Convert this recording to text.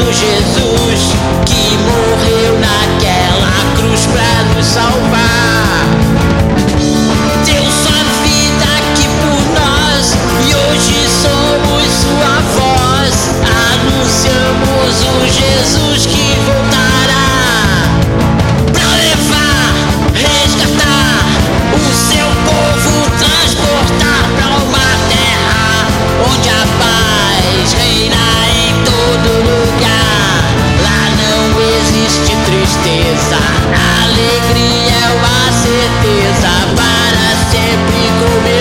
Illusion. A Alegria é uma certeza para sempre comigo.